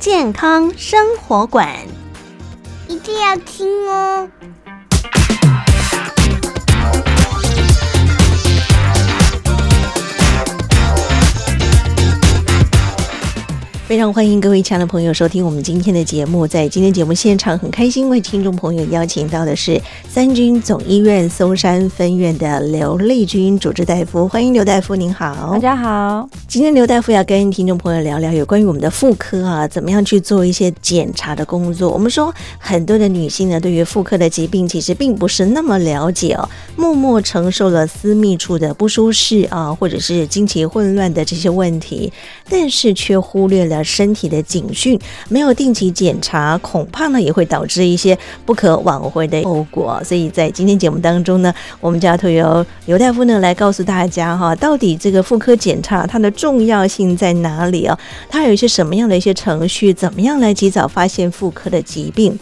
健康生活馆，一定要听哦。非常欢迎各位亲爱的朋友收听我们今天的节目。在今天节目现场，很开心为听众朋友邀请到的是三军总医院松山分院的刘丽君主治大夫。欢迎刘大夫，您好。大家好。今天刘大夫要跟听众朋友聊聊有关于我们的妇科啊，怎么样去做一些检查的工作。我们说很多的女性呢，对于妇科的疾病其实并不是那么了解哦，默默承受了私密处的不舒适啊，或者是经期混乱的这些问题，但是却忽略了。身体的警讯，没有定期检查，恐怕呢也会导致一些不可挽回的后果。所以在今天节目当中呢，我们就要透过刘大夫呢来告诉大家哈，到底这个妇科检查它的重要性在哪里啊？它有一些什么样的一些程序？怎么样来及早发现妇科的疾病？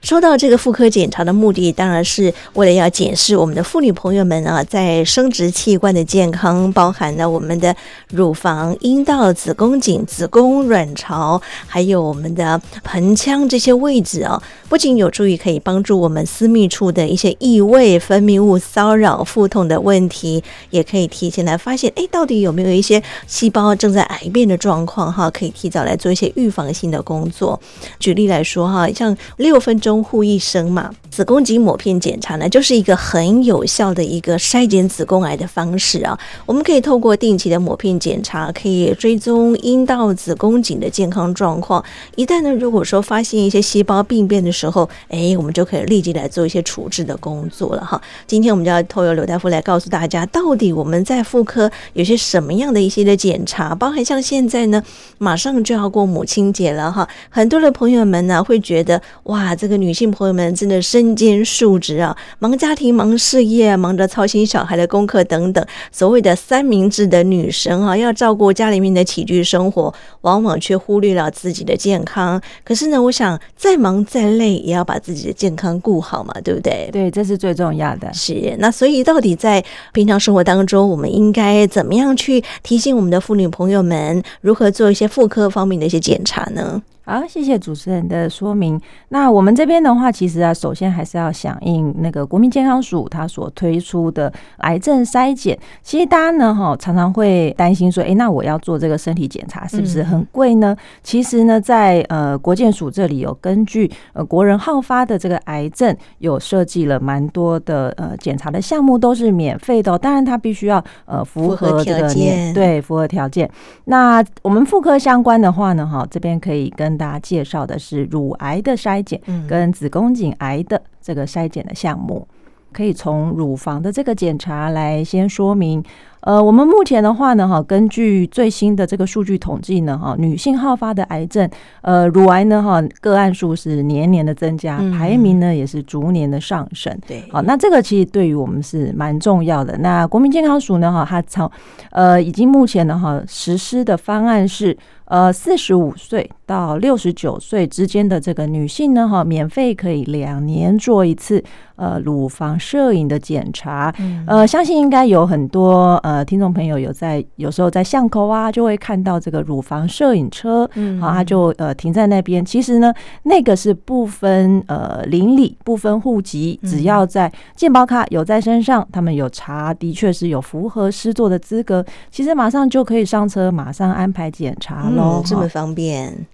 说到这个妇科检查的目的，当然是为了要检视我们的妇女朋友们啊，在生殖器官的健康，包含了我们的乳房、阴道、子宫颈、子宫、卵巢，还有我们的盆腔这些位置啊，不仅有助于可以帮助我们私密处的一些异味、分泌物骚扰、腹痛的问题，也可以提前来发现，哎，到底有没有一些细胞正在癌变的状况哈，可以提早来做一些预防性的工作。举例来说哈，像六分钟。护一生嘛，子宫颈抹片检查呢，就是一个很有效的一个筛检子宫癌的方式啊。我们可以透过定期的抹片检查，可以追踪阴道、子宫颈的健康状况。一旦呢，如果说发现一些细胞病变的时候，哎，我们就可以立即来做一些处置的工作了哈。今天我们就要透过刘大夫来告诉大家，到底我们在妇科有些什么样的一些的检查，包含像现在呢，马上就要过母亲节了哈，很多的朋友们呢会觉得，哇，这个女。性朋友们真的身兼数职啊，忙家庭、忙事业，忙着操心小孩的功课等等。所谓的三明治的女神啊，要照顾家里面的起居生活，往往却忽略了自己的健康。可是呢，我想再忙再累，也要把自己的健康顾好嘛，对不对？对，这是最重要的。是。那所以，到底在平常生活当中，我们应该怎么样去提醒我们的妇女朋友们，如何做一些妇科方面的一些检查呢？好，谢谢主持人的说明。那我们这边的话，其实啊，首先还是要响应那个国民健康署它所推出的癌症筛检。其实大家呢，哈，常常会担心说，诶，那我要做这个身体检查是不是很贵呢？其实呢，在呃国健署这里有根据呃国人好发的这个癌症，有设计了蛮多的呃检查的项目，都是免费的。当然，它必须要呃符合这个条件，对，符合条件。那我们妇科相关的话呢，哈，这边可以跟大家介绍的是乳癌的筛检跟子宫颈癌的这个筛检的项目，可以从乳房的这个检查来先说明。呃，我们目前的话呢，哈，根据最新的这个数据统计呢，哈，女性好发的癌症，呃，乳癌呢，哈，个案数是年年的增加，排名呢也是逐年的上升。对，好，那这个其实对于我们是蛮重要的。那国民健康署呢，哈，它从呃，已经目前呢，哈，实施的方案是。呃，四十五岁到六十九岁之间的这个女性呢，哈，免费可以两年做一次呃乳房摄影的检查。呃，相信应该有很多呃听众朋友有在有时候在巷口啊，就会看到这个乳房摄影车，嗯，好，他就呃停在那边。其实呢，那个是不分呃邻里、不分户籍，只要在健保卡有在身上，他们有查，的确是有符合施作的资格，其实马上就可以上车，马上安排检查。嗯，这么方便。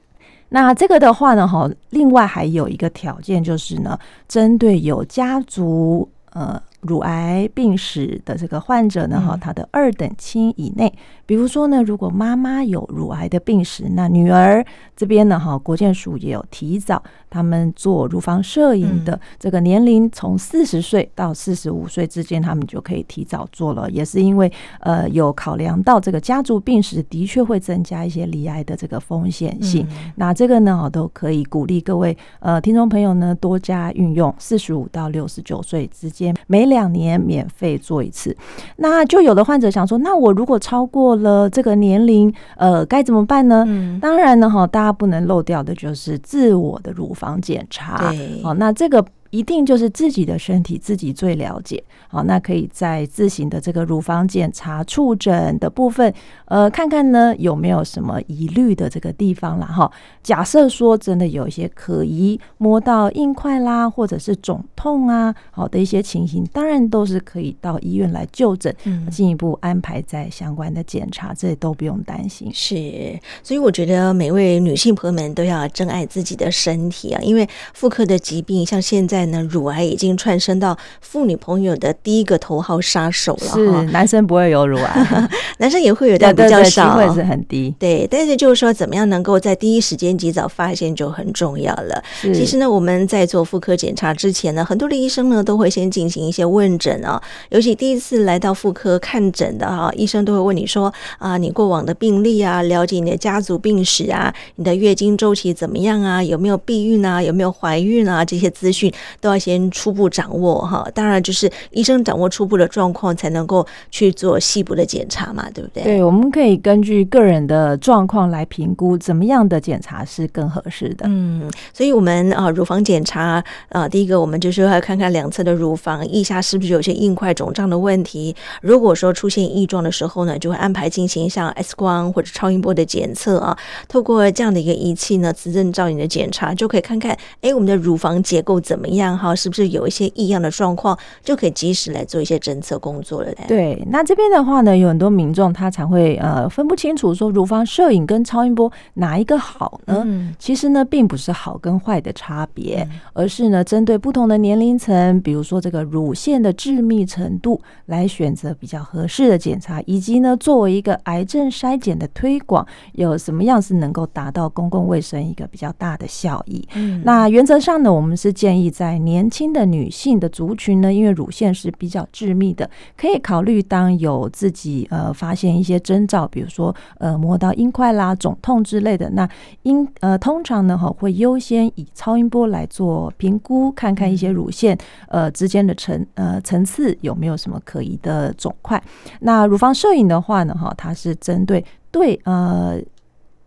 那这个的话呢，哈，另外还有一个条件就是呢，针对有家族呃乳癌病史的这个患者呢，哈，他的二等亲以内，比如说呢，如果妈妈有乳癌的病史，那女儿这边呢，哈，国健署也有提早他们做乳房摄影的这个年龄，从四十岁到四十五岁之间，他们就可以提早做了，也是因为呃有考量到这个家族病史的确会增加一些罹癌的这个风险性，那这个呢，都可以鼓励各位呃听众朋友呢多加运用，四十五到六十九岁之间每两年免费做一次。那就有的患者想说，那我如果超过了这个年龄，呃，该怎么办呢？嗯，当然呢，哈，大家不能漏掉的就是自我的乳房检查。对，好，那这个。一定就是自己的身体自己最了解，好，那可以在自行的这个乳房检查触诊的部分，呃，看看呢有没有什么疑虑的这个地方啦。哈。假设说真的有一些可疑，摸到硬块啦，或者是肿痛啊，好的一些情形，当然都是可以到医院来就诊，进一步安排在相关的检查，这都不用担心。是，所以我觉得每位女性朋友们都要珍爱自己的身体啊，因为妇科的疾病像现在。那乳癌已经窜升到妇女朋友的第一个头号杀手了。是，男生不会有乳癌，男生也会有，但比较少，机会是很低。对，但是就是说，怎么样能够在第一时间及早发现就很重要了。其实呢，我们在做妇科检查之前呢，很多的医生呢都会先进行一些问诊啊。尤其第一次来到妇科看诊的哈，医生都会问你说啊，你过往的病历啊，了解你的家族病史啊，你的月经周期怎么样啊，有没有避孕啊，有没有怀孕啊，这些资讯。都要先初步掌握哈，当然就是医生掌握初步的状况，才能够去做细部的检查嘛，对不对？对，我们可以根据个人的状况来评估怎么样的检查是更合适的。嗯，所以我们啊，乳房检查啊，第一个我们就是要看看两侧的乳房腋下是不是有些硬块肿胀的问题。如果说出现异状的时候呢，就会安排进行像 X 光或者超音波的检测啊。透过这样的一个仪器呢，磁振造影的检查，就可以看看哎，我们的乳房结构怎么样。哈，是不是有一些异样的状况，就可以及时来做一些侦测工作了嘞？对，那这边的话呢，有很多民众他才会呃分不清楚说乳房摄影跟超音波哪一个好呢？嗯、其实呢，并不是好跟坏的差别，嗯、而是呢针对不同的年龄层，比如说这个乳腺的致密程度，来选择比较合适的检查，以及呢作为一个癌症筛检的推广，有什么样是能够达到公共卫生一个比较大的效益？嗯，那原则上呢，我们是建议在在年轻的女性的族群呢，因为乳腺是比较致密的，可以考虑当有自己呃发现一些征兆，比如说呃摸到硬块啦、肿痛之类的，那应呃通常呢哈会优先以超音波来做评估，看看一些乳腺呃之间的层呃层次有没有什么可疑的肿块。那乳房摄影的话呢哈，它是针对对呃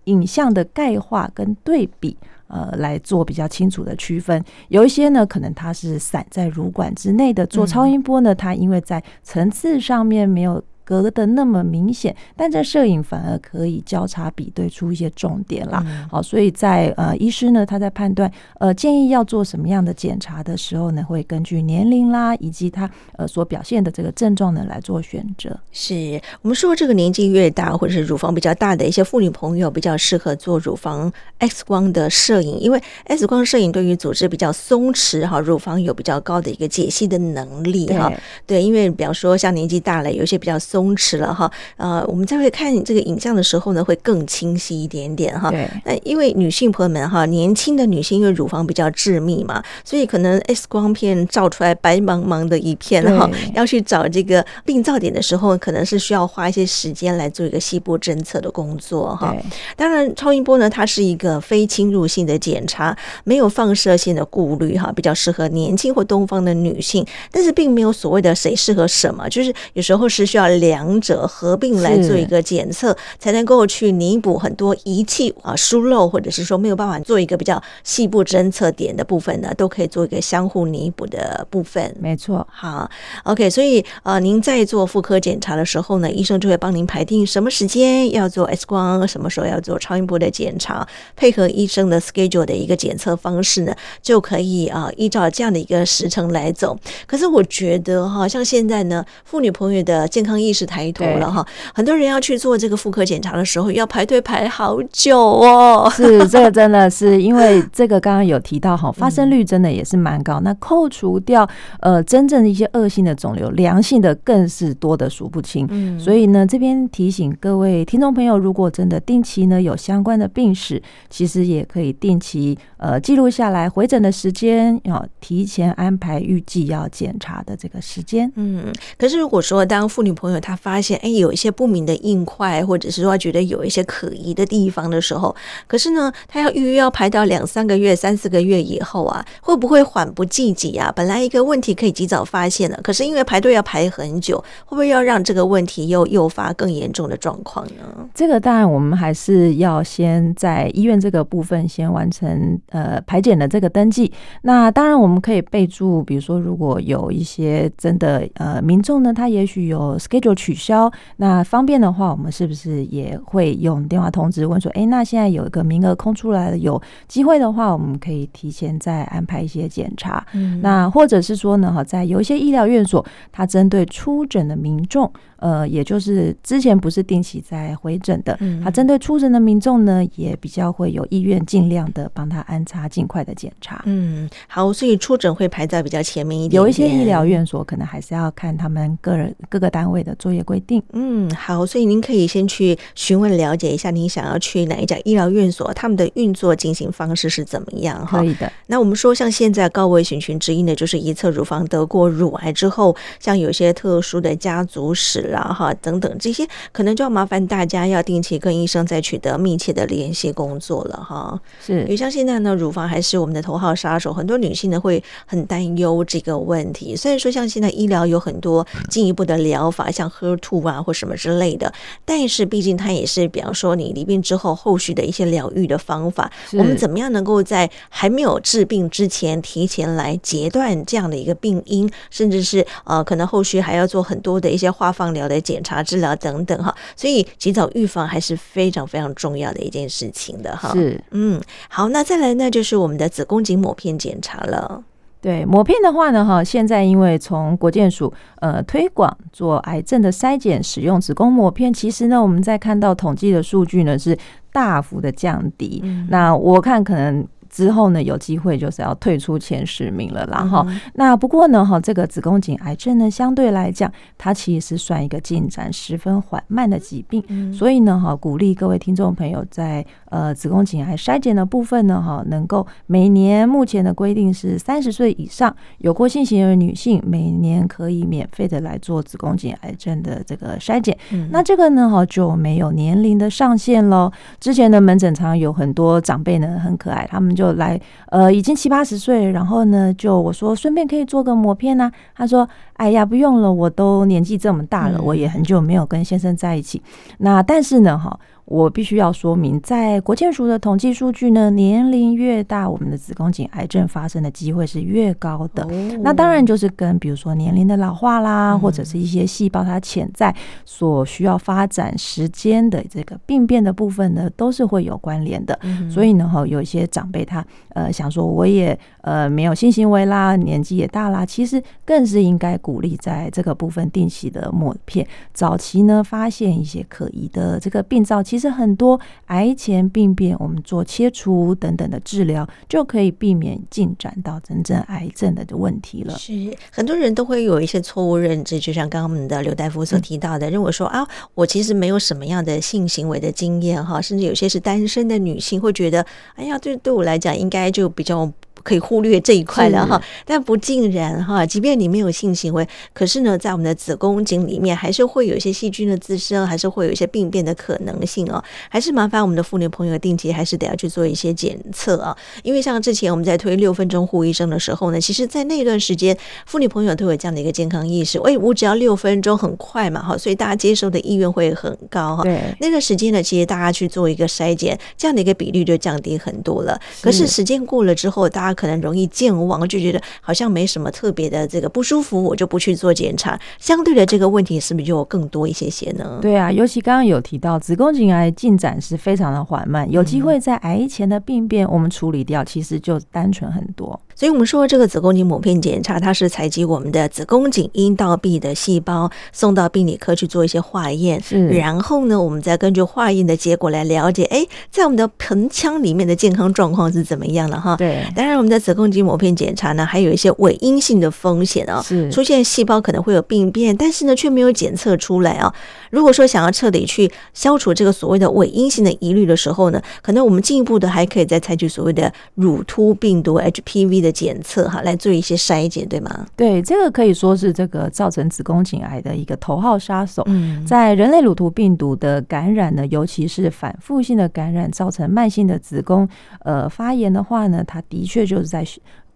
影像的钙化跟对比。呃，来做比较清楚的区分，有一些呢，可能它是散在乳管之内的，做超音波呢，它因为在层次上面没有。隔得那么明显，但这摄影反而可以交叉比对出一些重点啦。嗯、好，所以在呃，医师呢，他在判断呃建议要做什么样的检查的时候呢，会根据年龄啦，以及他呃所表现的这个症状呢来做选择。是我们说这个年纪越大，或者是乳房比较大的一些妇女朋友，比较适合做乳房 X 光的摄影，因为 X 光摄影对于组织比较松弛哈，乳房有比较高的一个解析的能力哈。对，对，因为比方说像年纪大了，有一些比较松。松弛了哈，呃，我们再会看这个影像的时候呢，会更清晰一点点哈。对。那因为女性朋友们哈，年轻的女性因为乳房比较致密嘛，所以可能 X 光片照出来白茫茫的一片哈，要去找这个病灶点的时候，可能是需要花一些时间来做一个细部侦测的工作哈。当然，超音波呢，它是一个非侵入性的检查，没有放射性的顾虑哈，比较适合年轻或东方的女性，但是并没有所谓的谁适合什么，就是有时候是需要。两者合并来做一个检测，才能够去弥补很多仪器啊疏漏，或者是说没有办法做一个比较细部侦测点的部分呢，都可以做一个相互弥补的部分。没错，好，OK，所以呃，您在做妇科检查的时候呢，医生就会帮您排定什么时间要做 X 光，什么时候要做超音波的检查，配合医生的 schedule 的一个检测方式呢，就可以啊依照这样的一个时程来走。可是我觉得哈，像现在呢，妇女朋友的健康意识。始抬头了哈。很多人要去做这个妇科检查的时候，要排队排好久哦。是，这个真的是因为这个刚刚有提到哈，发生率真的也是蛮高。那扣除掉呃真正的一些恶性的肿瘤，良性的更是多的数不清。嗯，所以呢，这边提醒各位听众朋友，如果真的定期呢有相关的病史，其实也可以定期呃记录下来回诊的时间，要提前安排预计要检查的这个时间。嗯，可是如果说当妇女朋友他发现哎有一些不明的硬块，或者是说觉得有一些可疑的地方的时候，可是呢，他要预约要排到两三个月、三四个月以后啊，会不会缓不济急啊？本来一个问题可以及早发现的，可是因为排队要排很久，会不会要让这个问题又诱发更严重的状况呢？这个当然我们还是要先在医院这个部分先完成呃排检的这个登记。那当然我们可以备注，比如说如果有一些真的呃民众呢，他也许有 schedule 取消，那方便的话，我们是不是也会用电话通知问说，哎，那现在有一个名额空出来了，有机会的话，我们可以提前再安排一些检查。嗯，那或者是说呢，哈，在有一些医疗院所，它针对出诊的民众。呃，也就是之前不是定期在回诊的，嗯，他针对出诊的民众呢，也比较会有意愿尽量的帮他安插尽快的检查。嗯，好，所以出诊会排在比较前面一点点。有一些医疗院所可能还是要看他们个人各个单位的作业规定。嗯，好，所以您可以先去询问了解一下，您想要去哪一家医疗院所，他们的运作进行方式是怎么样？哈，可以的。那我们说，像现在高危险群之一呢，就是一侧乳房得过乳癌之后，像有些特殊的家族史。然后哈等等这些，可能就要麻烦大家要定期跟医生再取得密切的联系工作了哈。是，因为像现在呢，乳房还是我们的头号杀手，很多女性呢会很担忧这个问题。虽然说像现在医疗有很多进一步的疗法，像 HER2 啊或什么之类的，但是毕竟它也是，比方说你离病之后后续的一些疗愈的方法，我们怎么样能够在还没有治病之前，提前来截断这样的一个病因，甚至是呃可能后续还要做很多的一些化放疗的检查、治疗等等哈，所以及早预防还是非常非常重要的一件事情的哈。是，嗯，好，那再来呢，就是我们的子宫颈抹片检查了。对，抹片的话呢，哈，现在因为从国健署呃推广做癌症的筛检，使用子宫抹片，其实呢，我们在看到统计的数据呢是大幅的降低。嗯、那我看可能。之后呢，有机会就是要退出前十名了啦哈。嗯、那不过呢，哈，这个子宫颈癌症呢，相对来讲，它其实是算一个进展十分缓慢的疾病。嗯、所以呢，哈，鼓励各位听众朋友在呃子宫颈癌筛检的部分呢，哈，能够每年目前的规定是三十岁以上有过性行为的女性，每年可以免费的来做子宫颈癌症的这个筛检。嗯、那这个呢，哈，就没有年龄的上限喽。之前的门诊常有很多长辈呢，很可爱，他们就。来，呃，已经七八十岁，然后呢，就我说顺便可以做个膜片呢、啊。他说，哎呀，不用了，我都年纪这么大了，我也很久没有跟先生在一起。那但是呢，哈。我必须要说明，在国健署的统计数据呢，年龄越大，我们的子宫颈癌症发生的机会是越高的。哦、那当然就是跟比如说年龄的老化啦，嗯、或者是一些细胞它潜在所需要发展时间的这个病变的部分呢，都是会有关联的。嗯、所以呢，哈，有一些长辈他呃想说，我也呃没有性行为啦，年纪也大啦，其实更是应该鼓励在这个部分定期的抹片，早期呢发现一些可疑的这个病灶，其实很多癌前病变，我们做切除等等的治疗，就可以避免进展到真正癌症的问题了。是很多人都会有一些错误认知，就像刚刚我们的刘大夫所提到的，嗯、认为说啊，我其实没有什么样的性行为的经验哈，甚至有些是单身的女性会觉得，哎呀，对对我来讲应该就比较。可以忽略这一块了哈，但不尽然哈。即便你没有性行为，可是呢，在我们的子宫颈里面，还是会有一些细菌的滋生，还是会有一些病变的可能性哦。还是麻烦我们的妇女朋友定期还是得要去做一些检测啊。因为像之前我们在推六分钟护医生的时候呢，其实在那段时间，妇女朋友都有这样的一个健康意识。哎，我只要六分钟，很快嘛哈，所以大家接受的意愿会很高哈。对，那段时间呢，其实大家去做一个筛检，这样的一个比率就降低很多了。可是时间过了之后，大家可能容易健忘，就觉得好像没什么特别的这个不舒服，我就不去做检查。相对的这个问题是不是就更多一些些呢？对啊，尤其刚刚有提到子宫颈癌进展是非常的缓慢，有机会在癌前的病变我们处理掉，其实就单纯很多。所以，我们说这个子宫颈抹片检查，它是采集我们的子宫颈阴道壁的细胞，送到病理科去做一些化验。嗯，然后呢，我们再根据化验的结果来了解，哎，在我们的盆腔里面的健康状况是怎么样的哈？对。当然，我们的子宫颈抹片检查呢，还有一些伪阴性的风险啊，是出现细胞可能会有病变，但是呢，却没有检测出来啊。如果说想要彻底去消除这个所谓的伪阴性的疑虑的时候呢，可能我们进一步的还可以再采取所谓的乳突病毒 HPV 的。检测哈，来做一些筛检，对吗？对，这个可以说是这个造成子宫颈癌的一个头号杀手。嗯，在人类乳头病毒的感染呢，尤其是反复性的感染，造成慢性的子宫呃发炎的话呢，它的确就是在。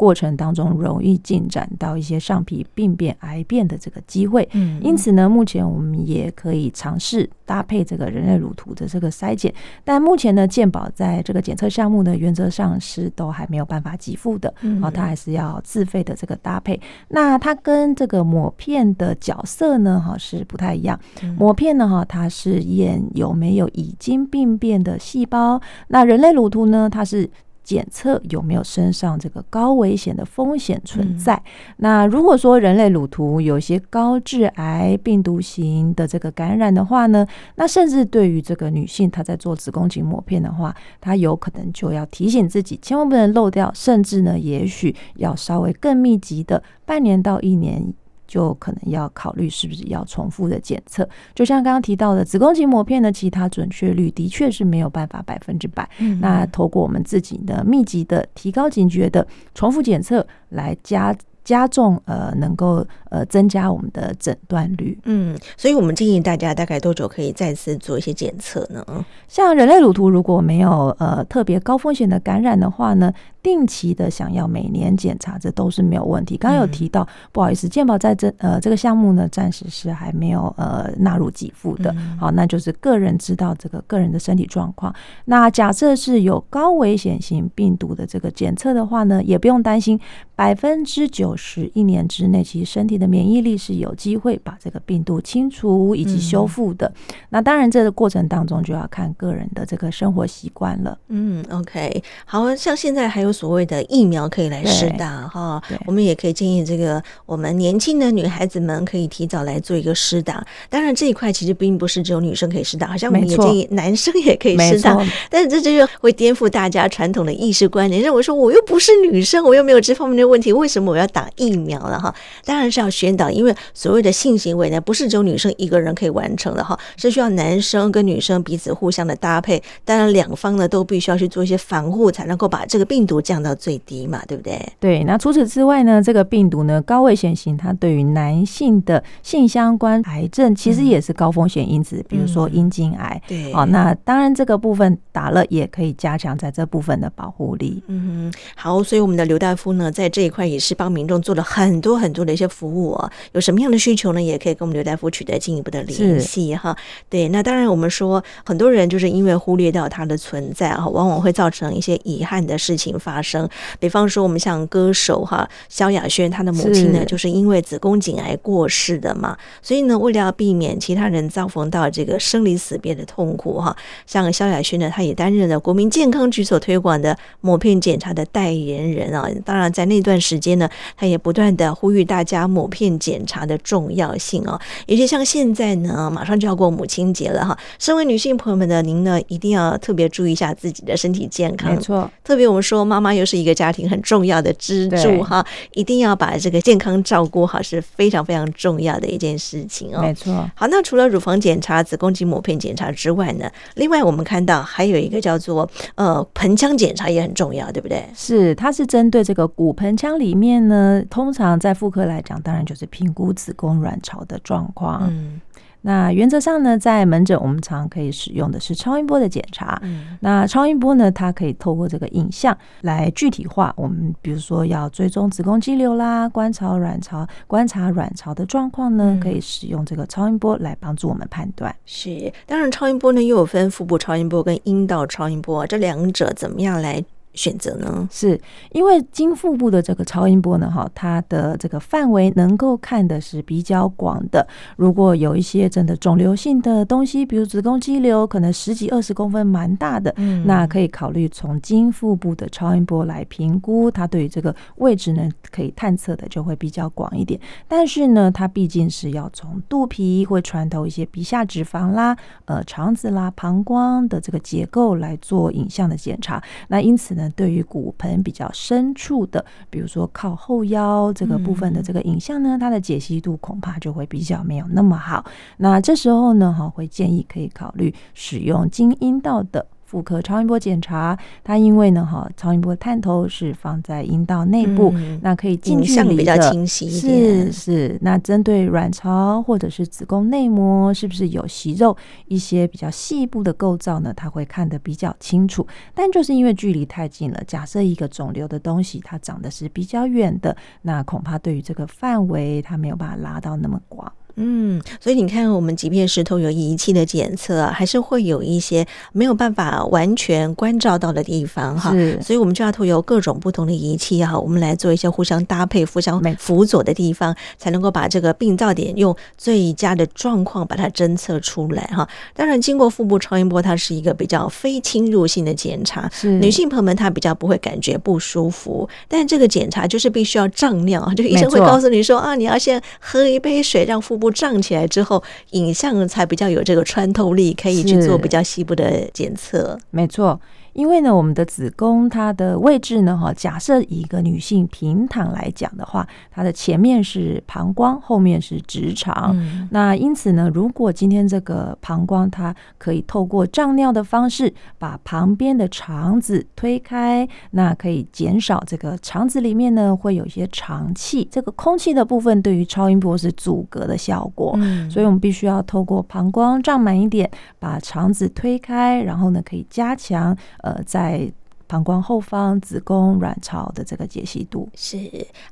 过程当中容易进展到一些上皮病变、癌变的这个机会，嗯，因此呢，目前我们也可以尝试搭配这个人类乳突的这个筛检，但目前呢，健保在这个检测项目呢，原则上是都还没有办法给付的，嗯，它还是要自费的这个搭配。那它跟这个抹片的角色呢，哈，是不太一样。抹片呢，哈，它是验有没有已经病变的细胞，那人类乳突呢，它是。检测有没有身上这个高危险的风险存在？嗯、那如果说人类乳头有些高致癌病毒型的这个感染的话呢，那甚至对于这个女性她在做子宫颈抹片的话，她有可能就要提醒自己，千万不能漏掉，甚至呢，也许要稍微更密集的半年到一年。就可能要考虑是不是要重复的检测，就像刚刚提到的子宫颈抹片的其他准确率的确是没有办法百分之百。嗯，那透过我们自己的密集的提高警觉的重复检测来加。加重呃，能够呃增加我们的诊断率。嗯，所以我们建议大家大概多久可以再次做一些检测呢？像人类乳突如果没有呃特别高风险的感染的话呢，定期的想要每年检查，这都是没有问题。刚刚有提到，嗯、不好意思，健保在这呃这个项目呢，暂时是还没有呃纳入给付的。嗯、好，那就是个人知道这个个人的身体状况。那假设是有高危险型病毒的这个检测的话呢，也不用担心，百分之九。是一年之内，其实身体的免疫力是有机会把这个病毒清除以及修复的。嗯、那当然，这个过程当中就要看个人的这个生活习惯了。嗯，OK，好像现在还有所谓的疫苗可以来施打哈，我们也可以建议这个我们年轻的女孩子们可以提早来做一个施打。当然，这一块其实并不是只有女生可以施打，好像我们也建议男生也可以施打。但是这就是会颠覆大家传统的意识观念，认为说我又不是女生，我又没有这方面的问题，为什么我要打？打疫苗了哈，当然是要宣导，因为所谓的性行为呢，不是只有女生一个人可以完成的哈，是需要男生跟女生彼此互相的搭配，当然两方呢都必须要去做一些防护，才能够把这个病毒降到最低嘛，对不对？对。那除此之外呢，这个病毒呢高危险性，它对于男性的性相关癌症其实也是高风险因子，嗯、比如说阴茎癌。对。好，那当然这个部分打了也可以加强在这部分的保护力。嗯哼，好，所以我们的刘大夫呢，在这一块也是帮民众做了很多很多的一些服务哦，有什么样的需求呢？也可以跟我们刘大夫取得进一步的联系哈。对，那当然我们说很多人就是因为忽略掉它的存在啊，往往会造成一些遗憾的事情发生。比方说，我们像歌手哈萧亚轩，他的母亲呢就是因为子宫颈癌过世的嘛，所以呢，为了要避免其他人遭逢到这个生离死别的痛苦哈，像萧亚轩呢，他也担任了国民健康局所推广的抹片检查的代言人啊。当然，在那段时间呢，她也不断。的呼吁大家抹片检查的重要性哦，尤其像现在呢，马上就要过母亲节了哈。身为女性朋友们呢，您呢一定要特别注意一下自己的身体健康。没错，特别我们说妈妈又是一个家庭很重要的支柱哈，一定要把这个健康照顾好，是非常非常重要的一件事情哦。没错。好，那除了乳房检查、子宫颈抹片检查之外呢，另外我们看到还有一个叫做呃盆腔检查也很重要，对不对？是，它是针对这个骨盆腔里面呢，通。通常在妇科来讲，当然就是评估子宫卵巢的状况。嗯，那原则上呢，在门诊我们常可以使用的是超音波的检查。嗯，那超音波呢，它可以透过这个影像来具体化。我们比如说要追踪子宫肌瘤啦，观察卵巢，观察卵巢的状况呢，可以使用这个超音波来帮助我们判断。是，当然超音波呢又有分腹部超音波跟阴道超音波，这两者怎么样来选择呢？是因为经腹部的这个超音波呢，哈，它的这个范围能够看的是比较广的。如果有一些真的肿瘤性的东西，比如子宫肌瘤，可能十几二十公分，蛮大的，嗯，那可以考虑从经腹部的超音波来评估，它对于这个位置呢，可以探测的就会比较广一点。但是呢，它毕竟是要从肚皮会穿透一些皮下脂肪啦、呃肠子啦、膀胱的这个结构来做影像的检查。那因此呢，对于骨盆比较深处的，比如说靠后腰这个部分的这个影像呢，它的解析度恐怕就会比较没有那么好。那这时候呢，哈，会建议可以考虑使用经阴道的。妇科超音波检查，它因为呢，哈，超音波探头是放在阴道内部，嗯、那可以近距离的，比较清晰一点。是是，那针对卵巢或者是子宫内膜是不是有息肉，一些比较细部的构造呢？它会看得比较清楚。但就是因为距离太近了，假设一个肿瘤的东西它长得是比较远的，那恐怕对于这个范围它没有办法拉到那么广。嗯，所以你看，我们即便是透过仪器的检测啊，还是会有一些没有办法完全关照到的地方哈。所以我们就要透过各种不同的仪器哈，我们来做一些互相搭配、互相辅佐的地方，才能够把这个病灶点用最佳的状况把它侦测出来哈。当然，经过腹部超音波，它是一个比较非侵入性的检查，是。女性朋友们她比较不会感觉不舒服，但这个检查就是必须要胀尿，就医生会告诉你说啊，你要先喝一杯水，让腹部胀起来之后，影像才比较有这个穿透力，可以去做比较细部的检测。没错。因为呢，我们的子宫它的位置呢，哈，假设以一个女性平躺来讲的话，它的前面是膀胱，后面是直肠。嗯、那因此呢，如果今天这个膀胱它可以透过胀尿的方式把旁边的肠子推开，那可以减少这个肠子里面呢会有一些肠气，这个空气的部分对于超音波是阻隔的效果。嗯、所以我们必须要透过膀胱胀满一点，把肠子推开，然后呢可以加强。呃，在。膀胱后方、子宫、卵巢的这个解析度是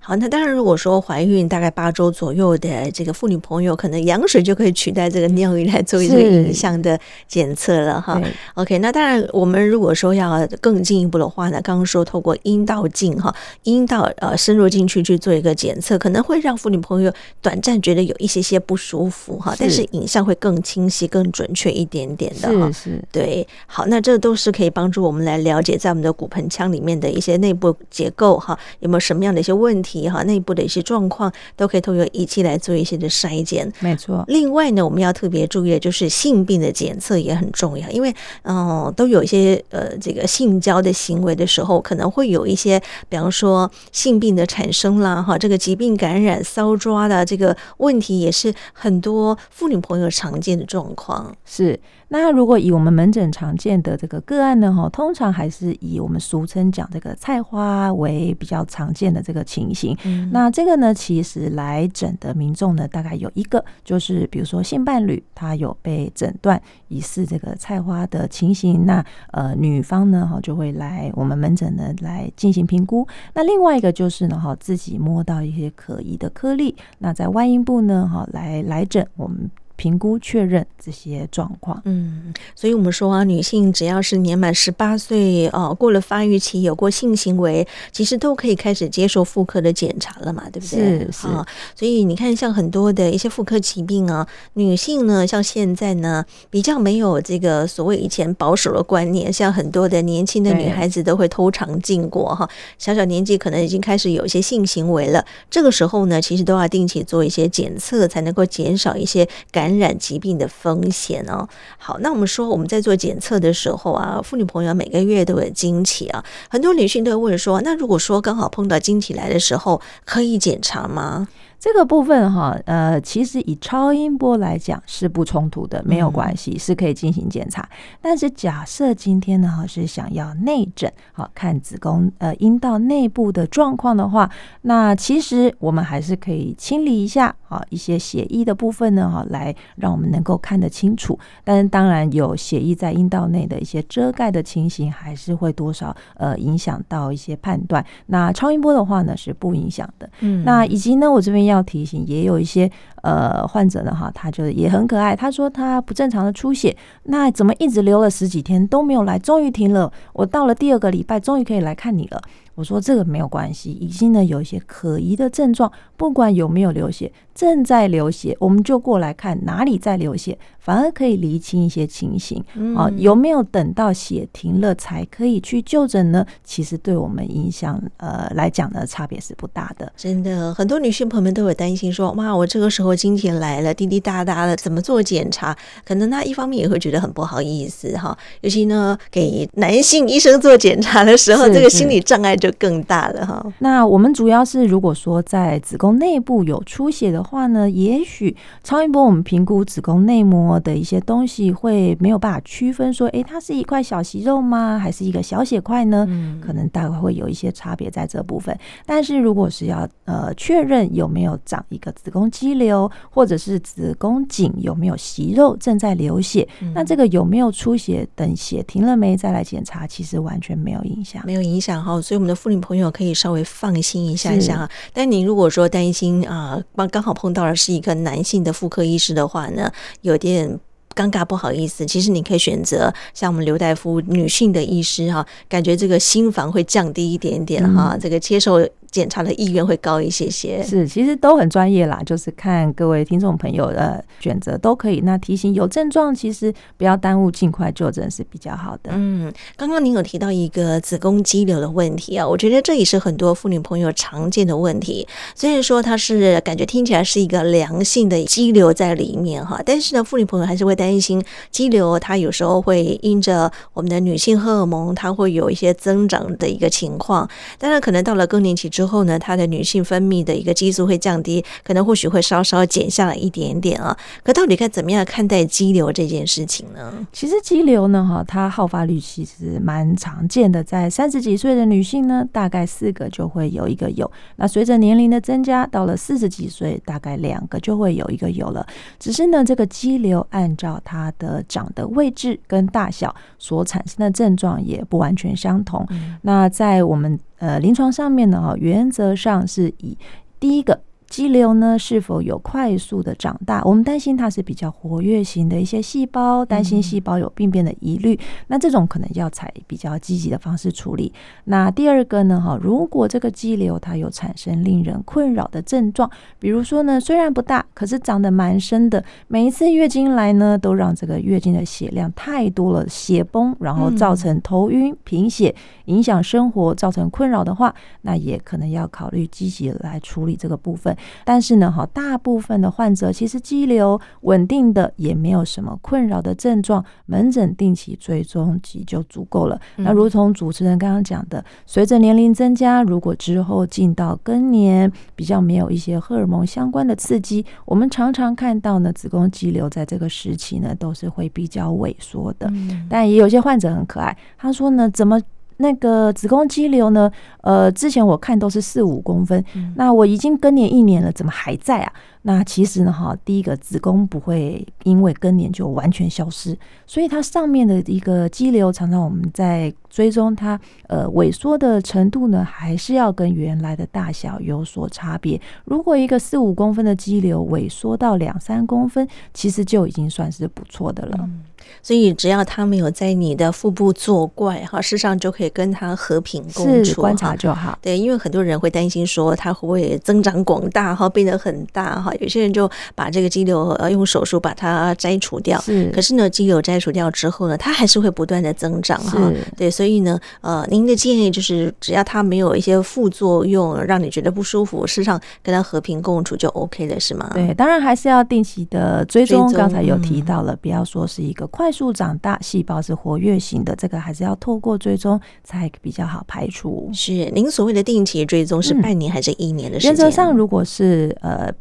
好。那当然，如果说怀孕大概八周左右的这个妇女朋友，可能羊水就可以取代这个尿液来做一个影像的检测了哈。OK，那当然，我们如果说要更进一步的话呢，刚刚说透过阴道镜哈，阴道呃深入进去去做一个检测，可能会让妇女朋友短暂觉得有一些些不舒服哈，但是影像会更清晰、更准确一点点的哈。是是，对。好，那这都是可以帮助我们来了解在我们的。骨盆腔里面的一些内部结构哈，有没有什么样的一些问题哈？内部的一些状况都可以通过仪器来做一些的筛检。没错。另外呢，我们要特别注意的就是性病的检测也很重要，因为嗯、呃，都有一些呃这个性交的行为的时候，可能会有一些，比方说性病的产生啦哈，这个疾病感染、搔抓的这个问题，也是很多妇女朋友常见的状况。是。那如果以我们门诊常见的这个个案呢，哈，通常还是以我们俗称讲这个菜花为比较常见的这个情形。嗯、那这个呢，其实来诊的民众呢，大概有一个，就是比如说性伴侣他有被诊断疑似这个菜花的情形，那呃女方呢，哈就会来我们门诊呢来进行评估。那另外一个就是呢，哈自己摸到一些可疑的颗粒，那在外阴部呢，哈来来诊我们。评估确认这些状况，嗯，所以我们说啊，女性只要是年满十八岁哦，过了发育期，有过性行为，其实都可以开始接受妇科的检查了嘛，对不对？是是、哦。所以你看，像很多的一些妇科疾病啊，女性呢，像现在呢，比较没有这个所谓以前保守的观念，像很多的年轻的女孩子都会偷尝禁果哈，小小年纪可能已经开始有一些性行为了，这个时候呢，其实都要定期做一些检测，才能够减少一些感染。感染疾病的风险哦。好，那我们说我们在做检测的时候啊，妇女朋友每个月都有经期啊，很多女性都会问说，那如果说刚好碰到经期来的时候，可以检查吗？这个部分哈，呃，其实以超音波来讲是不冲突的，没有关系，是可以进行检查。但是假设今天呢，哈是想要内诊，好看子宫呃阴道内部的状况的话，那其实我们还是可以清理一下啊一些血液的部分呢，哈，来让我们能够看得清楚。但是当然有血液在阴道内的一些遮盖的情形，还是会多少呃影响到一些判断。那超音波的话呢是不影响的。嗯，那以及呢，我这边。要提醒，也有一些呃患者呢哈，他就也很可爱，他说他不正常的出血，那怎么一直流了十几天都没有来，终于停了，我到了第二个礼拜，终于可以来看你了。我说这个没有关系，已经呢有一些可疑的症状，不管有没有流血，正在流血，我们就过来看哪里在流血，反而可以厘清一些情形。啊，有没有等到血停了才可以去就诊呢？其实对我们影响呃来讲呢，差别是不大的。真的，很多女性朋友们都有担心说，哇，我这个时候经期来了，滴滴答答的，怎么做检查？可能她一方面也会觉得很不好意思哈，尤其呢给男性医生做检查的时候，这个心理障碍就更大了哈。那我们主要是如果说在子宫内部有出血的话呢，也许超音波我们评估子宫内膜的一些东西会没有办法区分说，诶，它是一块小息肉吗？还是一个小血块呢？可能大概会有一些差别在这部分。但是如果是要呃确认有没有长一个子宫肌瘤，或者是子宫颈有没有息肉正在流血，那这个有没有出血，等血停了没再来检查，其实完全没有影响，没有影响哈。所以我们的妇女朋友可以稍微放心一下下。但您如果说担心啊，刚刚好碰到的是一个男性的妇科医师的话呢，有点尴尬，不好意思。其实你可以选择像我们刘大夫女性的医师哈，感觉这个心房会降低一点点哈，这个接受。检查的意愿会高一些些，是，其实都很专业啦，就是看各位听众朋友的选择都可以。那提醒有症状，其实不要耽误，尽快就诊是比较好的。嗯，刚刚您有提到一个子宫肌瘤的问题啊，我觉得这也是很多妇女朋友常见的问题。虽然说它是感觉听起来是一个良性的肌瘤在里面哈，但是呢，妇女朋友还是会担心肌瘤它有时候会因着我们的女性荷尔蒙，它会有一些增长的一个情况。当然，可能到了更年期之后呢，她的女性分泌的一个激素会降低，可能或许会稍稍减下来一点点啊。可到底该怎么样看待肌瘤这件事情呢？其实肌瘤呢，哈，它好发率其实蛮常见的，在三十几岁的女性呢，大概四个就会有一个有。那随着年龄的增加，到了四十几岁，大概两个就会有一个有了。只是呢，这个肌瘤按照它的长的位置跟大小所产生的症状也不完全相同。嗯、那在我们呃，临床上面呢，哈，原则上是以第一个。肌瘤呢，是否有快速的长大？我们担心它是比较活跃型的一些细胞，担心细胞有病变的疑虑。嗯、那这种可能要采比较积极的方式处理。那第二个呢，哈，如果这个肌瘤它有产生令人困扰的症状，比如说呢，虽然不大，可是长得蛮深的，每一次月经来呢，都让这个月经的血量太多了，血崩，然后造成头晕、贫血，影响生活，造成困扰的话，那也可能要考虑积极来处理这个部分。但是呢，哈，大部分的患者其实肌瘤稳定的，也没有什么困扰的症状，门诊定期追踪其实就足够了。那如同主持人刚刚讲的，随着年龄增加，如果之后进到更年，比较没有一些荷尔蒙相关的刺激，我们常常看到呢，子宫肌瘤在这个时期呢，都是会比较萎缩的。但也有些患者很可爱，他说呢，怎么？那个子宫肌瘤呢？呃，之前我看都是四五公分，嗯、那我已经更年一年了，怎么还在啊？那其实呢，哈，第一个子宫不会因为更年就完全消失，所以它上面的一个肌瘤，常常我们在追踪它，呃，萎缩的程度呢，还是要跟原来的大小有所差别。如果一个四五公分的肌瘤萎缩到两三公分，其实就已经算是不错的了。嗯所以只要它没有在你的腹部作怪哈，事实上就可以跟它和平共处，观察就好。对，因为很多人会担心说它会不会增长广大哈，变得很大哈。有些人就把这个肌瘤呃用手术把它摘除掉，是。可是呢，肌瘤摘除掉之后呢，它还是会不断的增长哈。对，所以呢，呃，您的建议就是只要它没有一些副作用让你觉得不舒服，事实上跟它和平共处就 OK 了，是吗？对，当然还是要定期的追踪。刚才有提到了，不要说是一个。快速长大，细胞是活跃型的，这个还是要透过追踪才比较好排除。是您所谓的定期追踪是半年还是一年的时间？原则上，如果是呃。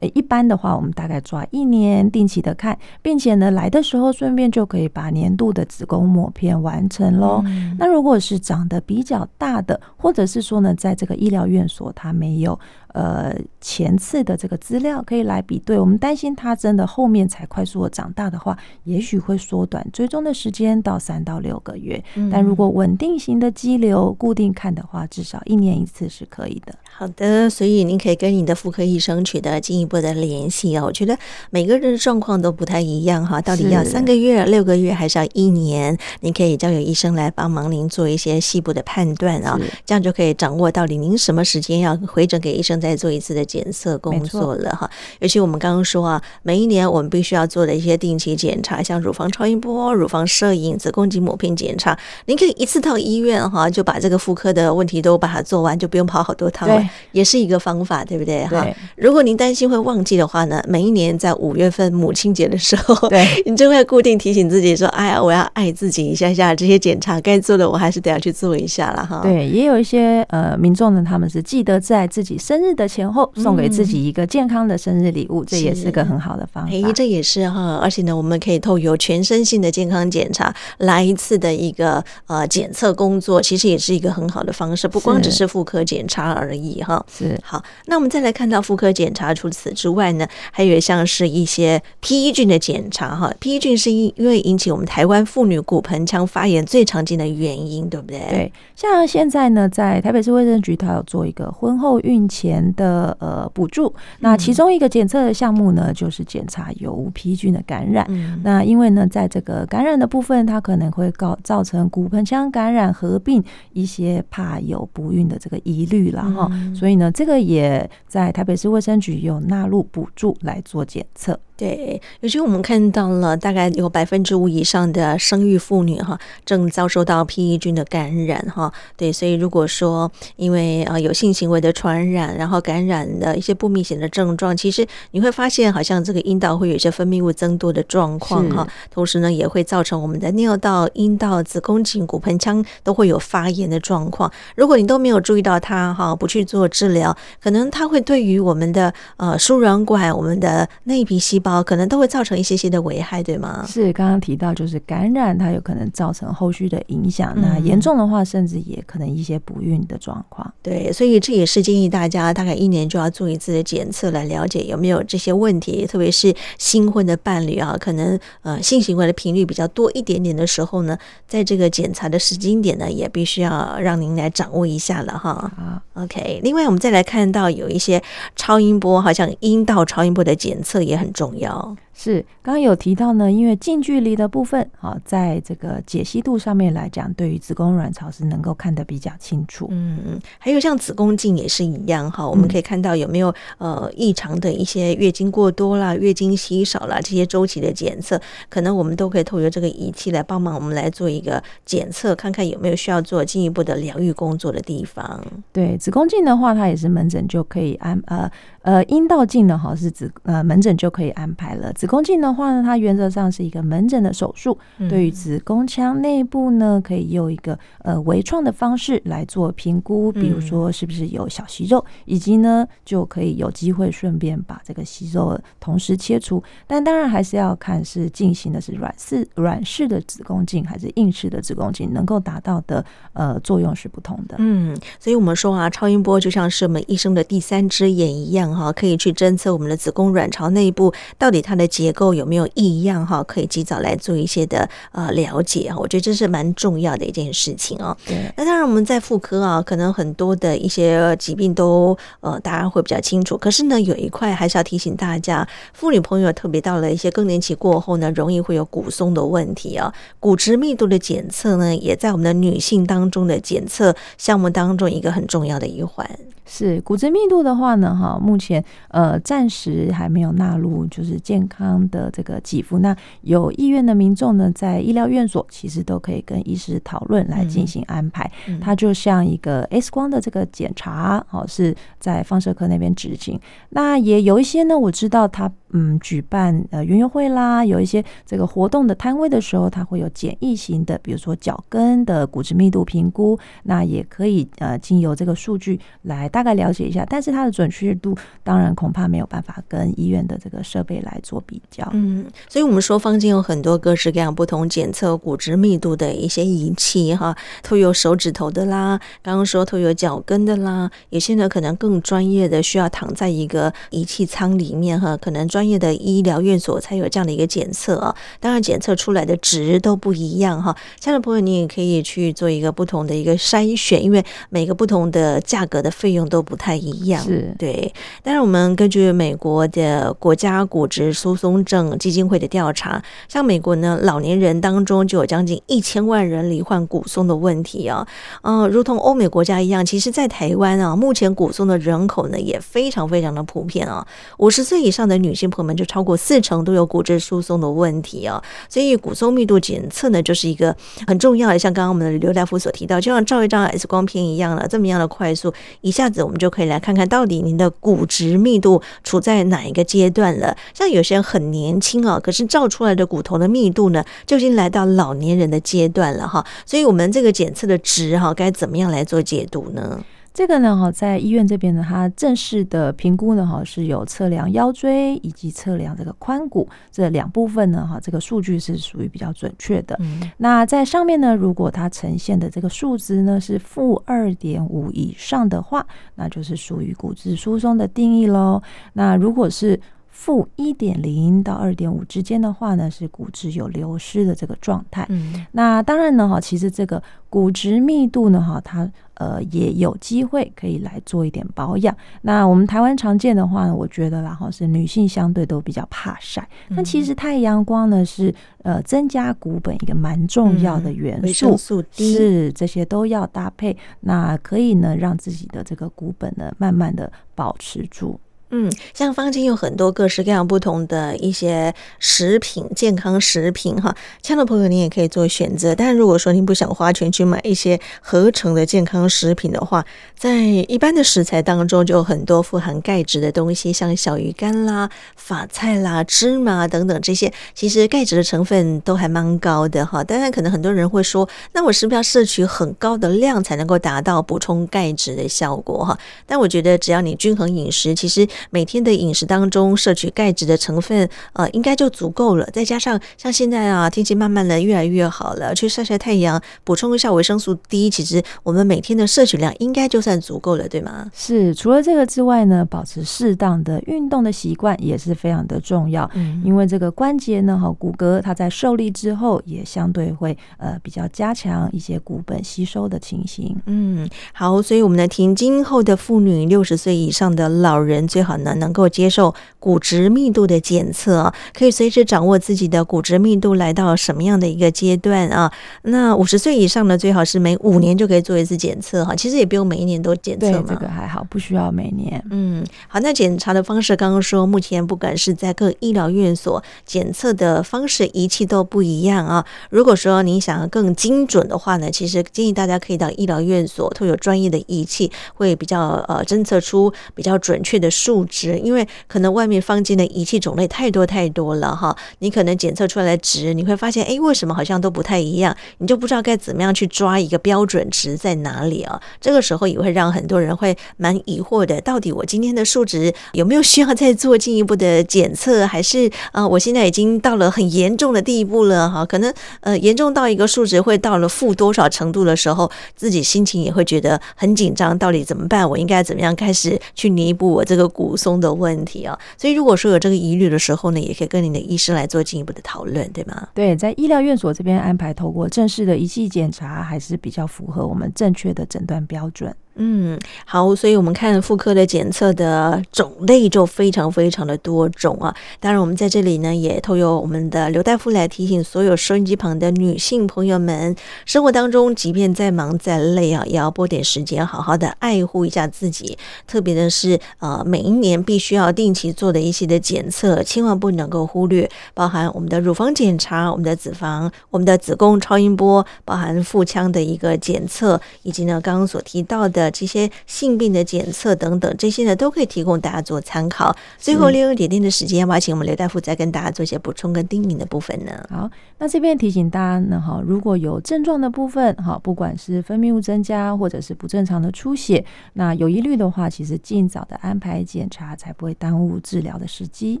一般的话，我们大概抓一年定期的看，并且呢，来的时候顺便就可以把年度的子宫抹片完成喽。嗯、那如果是长得比较大的，或者是说呢，在这个医疗院所它没有呃前次的这个资料可以来比对。我们担心他真的后面才快速的长大的话，也许会缩短追踪的时间到三到六个月。但如果稳定型的肌瘤固定看的话，至少一年一次是可以的。好的，所以您可以跟你的妇科医生取得进一步的联系啊。我觉得每个人的状况都不太一样哈，到底要三个月、六个月，还是要一年？您可以交由医生来帮忙您做一些细部的判断啊，这样就可以掌握到底您什么时间要回诊给医生再做一次的检测工作了哈。尤其我们刚刚说啊，每一年我们必须要做的一些定期检查，像乳房超音波、乳房摄影、子宫颈抹片检查，您可以一次到医院哈，就把这个妇科的问题都把它做完，就不用跑好多趟了。也是一个方法，对不对？哈，如果您担心会忘记的话呢，每一年在五月份母亲节的时候，对，你就会固定提醒自己说：“哎呀，我要爱自己一下下，这些检查该做的我还是得要去做一下了。”哈，对，也有一些呃民众呢，他们是记得在自己生日的前后送给自己一个健康的生日礼物，嗯、这也是个很好的方法。哎，这也是哈，而且呢，我们可以透过全身性的健康检查来一次的一个呃检测工作，其实也是一个很好的方式，不光只是妇科检查而已。哈，是好，那我们再来看到妇科检查，除此之外呢，还有像是一些 P E 菌的检查哈。，P E 菌是因因为引起我们台湾妇女骨盆腔发炎最常见的原因，对不对？对，像现在呢，在台北市卫生局，它有做一个婚后孕前的呃补助，那其中一个检测的项目呢，就是检查有无披衣菌的感染。嗯、那因为呢，在这个感染的部分，它可能会告造成骨盆腔感染合并一些怕有不孕的这个疑虑了哈。嗯所以呢，这个也在台北市卫生局有纳入补助来做检测。对，尤其我们看到了，大概有百分之五以上的生育妇女哈，正遭受到 PE 菌的感染哈。对，所以如果说因为呃有性行为的传染，然后感染的一些不明显的症状，其实你会发现好像这个阴道会有一些分泌物增多的状况哈。同时呢，也会造成我们的尿道、阴道、子宫颈、骨盆腔都会有发炎的状况。如果你都没有注意到它哈，不去做治疗，可能它会对于我们的呃输卵管、我们的内皮细胞。哦，可能都会造成一些些的危害，对吗？是，刚刚提到就是感染，它有可能造成后续的影响。嗯、那严重的话，甚至也可能一些不孕的状况。对，所以这也是建议大家大概一年就要做一次的检测，来了解有没有这些问题。特别是新婚的伴侣啊，可能呃性行为的频率比较多一点点的时候呢，在这个检查的时间点呢，也必须要让您来掌握一下了哈。好，OK。另外，我们再来看到有一些超音波，好像阴道超音波的检测也很重要。要是刚刚有提到呢，因为近距离的部分，好，在这个解析度上面来讲，对于子宫卵巢是能够看得比较清楚。嗯嗯，还有像子宫镜也是一样哈，我们可以看到有没有呃异常的一些月经过多啦、月经稀少啦这些周期的检测，可能我们都可以透过这个仪器来帮忙我们来做一个检测，看看有没有需要做进一步的疗愈工作的地方。对，子宫镜的话，它也是门诊就可以安呃。呃，阴道镜呢，哈是子呃门诊就可以安排了。子宫镜的话呢，它原则上是一个门诊的手术，嗯、对于子宫腔内部呢，可以用一个呃微创的方式来做评估，比如说是不是有小息肉，嗯、以及呢就可以有机会顺便把这个息肉同时切除。但当然还是要看是进行的是软式软式的子宫镜还是硬式的子宫镜，能够达到的呃作用是不同的。嗯，所以我们说啊，超音波就像是我们医生的第三只眼一样。哈，可以去侦测我们的子宫卵巢内部到底它的结构有没有异样哈，可以及早来做一些的呃了解哈，我觉得这是蛮重要的一件事情哦。对，那当然我们在妇科啊，可能很多的一些疾病都呃大家会比较清楚，可是呢有一块还是要提醒大家，妇女朋友特别到了一些更年期过后呢，容易会有骨松的问题啊，骨质密度的检测呢，也在我们的女性当中的检测项目当中一个很重要的一环。是骨质密度的话呢，哈，目前呃暂时还没有纳入就是健康的这个给付。那有意愿的民众呢，在医疗院所其实都可以跟医师讨论来进行安排。嗯、它就像一个 X 光的这个检查，哦，是在放射科那边执行。那也有一些呢，我知道它嗯举办呃园游会啦，有一些这个活动的摊位的时候，它会有简易型的，比如说脚跟的骨质密度评估，那也可以呃经由这个数据来大概了解一下，但是它的准确度当然恐怕没有办法跟医院的这个设备来做比较。嗯，所以我们说坊间有很多各式各样不同检测骨质密度的一些仪器哈，都有手指头的啦，刚刚说都有脚跟的啦，有些呢可能更专业的需要躺在一个仪器舱里面哈，可能专业的医疗院所才有这样的一个检测啊。当然检测出来的值都不一样哈。亲爱的朋友，你也可以去做一个不同的一个筛选，因为每个不同的价格的费用都不太一样。是对。但是，我们根据美国的国家骨质疏松症基金会的调查，像美国呢，老年人当中就有将近一千万人罹患骨松的问题啊。嗯、呃，如同欧美国家一样，其实，在台湾啊，目前骨松的人口呢也非常非常的普遍啊。五十岁以上的女性朋友们就超过四成都有骨质疏松的问题啊。所以骨松密度检测呢，就是一个很重要的，像刚刚我们的刘大夫所提到，就像照一张 X 光片一样了，这么样的快速，一下子我们就可以来看看到底您的骨质密度处在哪一个阶段了。像有些人很年轻啊，可是照出来的骨头的密度呢，就已经来到老年人的阶段了哈。所以我们这个检测的值哈，该怎么样来做解读呢？这个呢，哈，在医院这边呢，它正式的评估呢，哈，是有测量腰椎以及测量这个髋骨这两部分呢，哈，这个数据是属于比较准确的。嗯。那在上面呢，如果它呈现的这个数值呢是负二点五以上的话，那就是属于骨质疏松的定义喽。那如果是负一点零到二点五之间的话呢，是骨质有流失的这个状态。嗯，那当然呢，哈，其实这个骨质密度呢，哈，它呃也有机会可以来做一点保养。那我们台湾常见的话呢，我觉得啦，哈，是女性相对都比较怕晒。那其实太阳光呢，是呃增加骨本一个蛮重要的元素是这些都要搭配。那可以呢，让自己的这个骨本呢，慢慢的保持住。嗯，像坊间有很多各式各样不同的一些食品，健康食品哈，亲爱的朋友，你也可以做选择。但如果说您不想花钱去买一些合成的健康食品的话，在一般的食材当中就有很多富含钙质的东西，像小鱼干啦、法菜啦、芝麻等等这些，其实钙质的成分都还蛮高的哈。当然，可能很多人会说，那我是不是要摄取很高的量才能够达到补充钙质的效果哈？但我觉得只要你均衡饮食，其实每天的饮食当中摄取钙质的成分，呃，应该就足够了。再加上像现在啊，天气慢慢的越来越好了，去晒晒太阳，补充一下维生素 D，其实我们每天的摄取量应该就算足够了，对吗？是。除了这个之外呢，保持适当的运动的习惯也是非常的重要。嗯，因为这个关节呢，哈骨骼它在受力之后，也相对会呃比较加强一些骨本吸收的情形。嗯，好，所以我们的停经后的妇女，六十岁以上的老人最好。好呢，能够接受骨质密度的检测，可以随时掌握自己的骨质密度来到什么样的一个阶段啊？那五十岁以上呢，最好是每五年就可以做一次检测哈。其实也不用每一年都检测嘛，这个还好，不需要每年。嗯，好，那检查的方式，刚刚说目前不管是在各医疗院所检测的方式、仪器都不一样啊。如果说你想要更精准的话呢，其实建议大家可以到医疗院所，都有专业的仪器，会比较呃侦测出比较准确的数。值，因为可能外面坊间的仪器种类太多太多了哈，你可能检测出来的值，你会发现，哎，为什么好像都不太一样？你就不知道该怎么样去抓一个标准值在哪里啊？这个时候也会让很多人会蛮疑惑的，到底我今天的数值有没有需要再做进一步的检测，还是啊，我现在已经到了很严重的地步了哈？可能呃严重到一个数值会到了负多少程度的时候，自己心情也会觉得很紧张，到底怎么办？我应该怎么样开始去弥补我这个骨骨松的问题啊？所以如果说有这个疑虑的时候呢，也可以跟你的医生来做进一步的讨论，对吗？对，在医疗院所这边安排透过正式的仪器检查，还是比较符合我们正确的诊断标准。嗯，好，所以我们看妇科的检测的种类就非常非常的多种啊。当然，我们在这里呢，也透过我们的刘大夫来提醒所有收音机旁的女性朋友们，生活当中即便再忙再累啊，也要拨点时间好好的爱护一下自己。特别的是，呃，每一年必须要定期做的一些的检测，千万不能够忽略，包含我们的乳房检查、我们的子房、我们的子宫超音波，包含腹腔的一个检测，以及呢刚刚所提到的。的这些性病的检测等等，这些呢都可以提供大家做参考。最后利用一点点的时间，要不要请我们刘大夫再跟大家做一些补充跟叮咛的部分呢？好，那这边提醒大家呢，哈，如果有症状的部分，哈，不管是分泌物增加或者是不正常的出血，那有疑虑的话，其实尽早的安排检查，才不会耽误治疗的时机。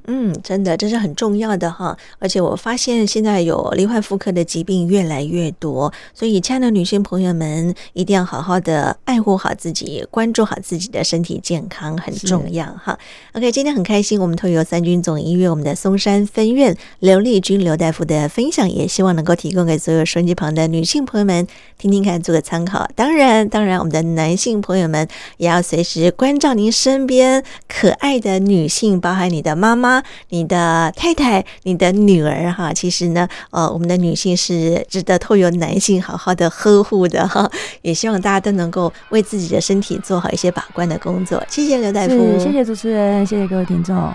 嗯，真的，这是很重要的哈。而且我发现现在有罹患妇科的疾病越来越多，所以亲爱的女性朋友们一定要好好的爱护好自己，关注好自己的身体健康很重要哈。OK，今天很开心，我们透过三军总医院我们的松山分院刘丽君刘大夫的分享，也希望能够提供给所有收音机旁的女性朋友们听听看，做个参考。当然，当然，我们的男性朋友们也要随时关照您身边可爱的女性，包含你的妈妈、你的太太、你的女儿哈。其实呢，呃，我们的女性是值得透由男性好好的呵护的哈。也希望大家都能够为自己自己的身体做好一些把关的工作。谢谢刘大夫，谢谢主持人，谢谢各位听众。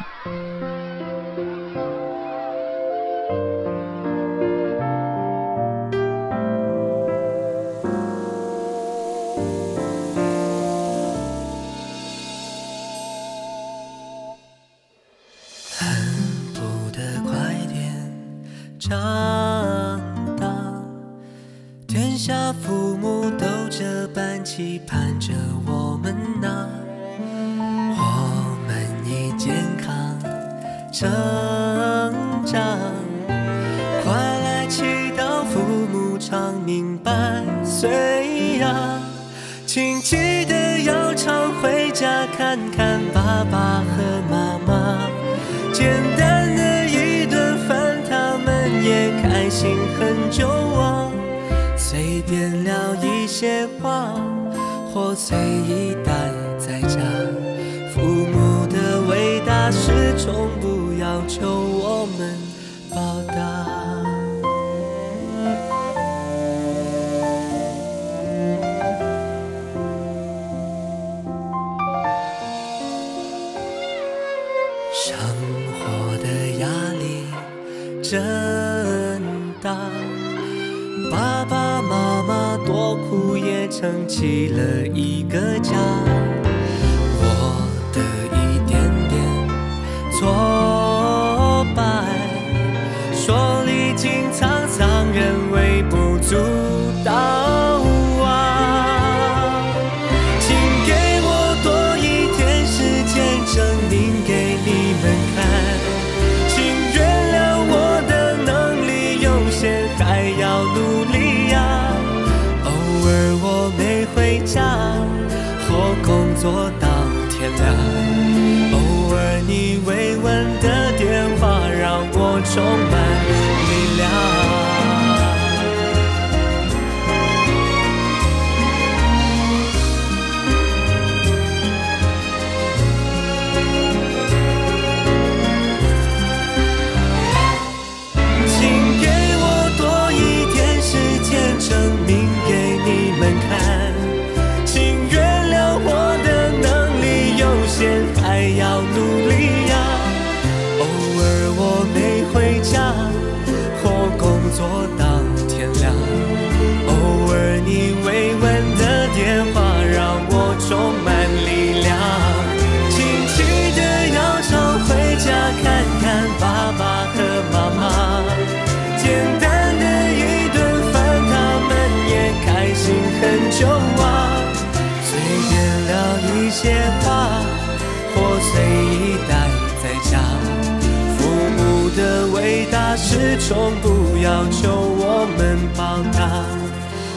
伟大是从不要求我们报答，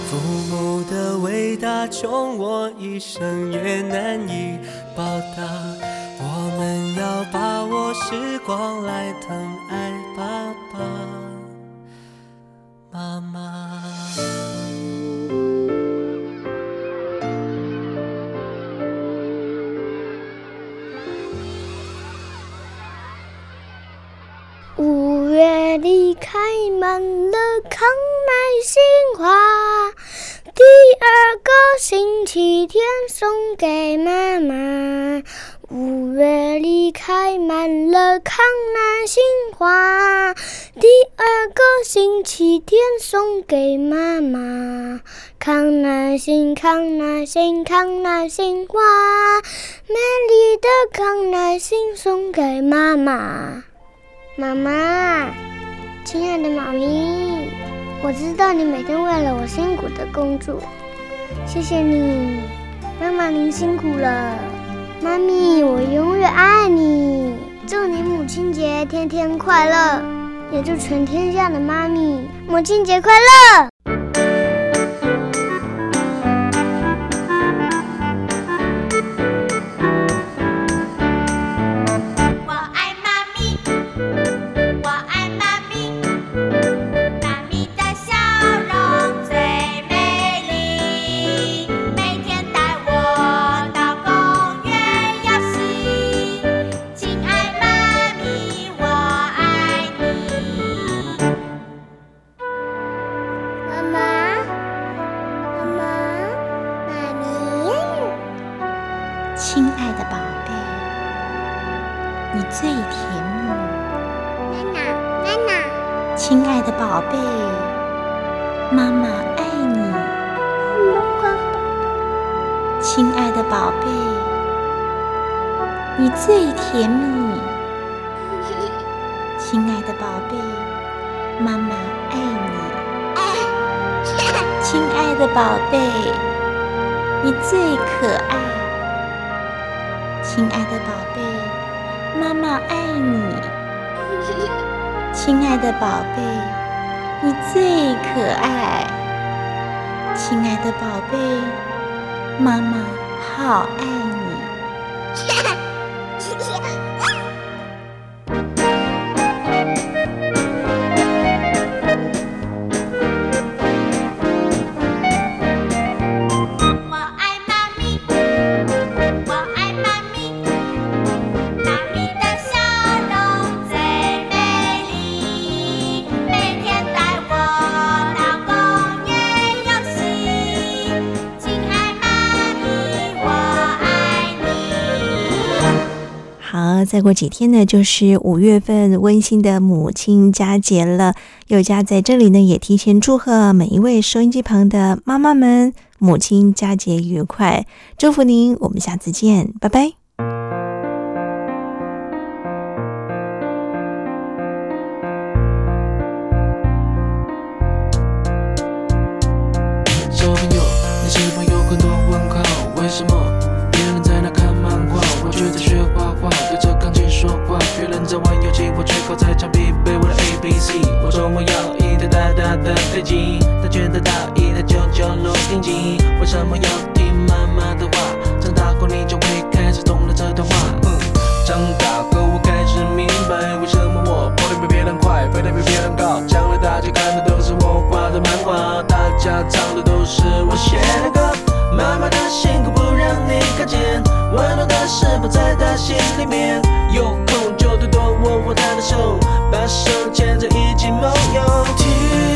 父母的伟大，穷我一生也难以报答。我们要把握时光来疼爱爸爸妈妈。月里开满了康乃馨花，第二个星期天送给妈妈。五月里开满了康乃馨花，第二个星期天送给妈妈。康乃馨，康乃馨，康乃馨花，美丽的康乃馨送给妈妈。妈妈，亲爱的妈咪，我知道你每天为了我辛苦的工作，谢谢你，妈妈您辛苦了。妈咪，我永远爱你。祝你母亲节天天快乐，也祝全天下的妈咪母亲节快乐。再过几天呢，就是五月份温馨的母亲佳节了。佑佳在这里呢，也提前祝贺每一位收音机旁的妈妈们，母亲佳节愉快，祝福您。我们下次见，拜拜。在玩游戏，我却靠在墙壁背我的 A B C，我周末要一台大大的飞机，他觉得大一台九九六定机，为什么要听妈妈的话？长大后你就会开始懂了这段话。嗯，长大后我开始明白，为什么我跑得比别人快，飞得比别人高。将来大家看的都是我画的漫画，大家唱的都是我写的歌。妈妈的辛苦不让你看见，温暖的事放在她心里面。有空就多多握握他的手，把手牵着一起梦游。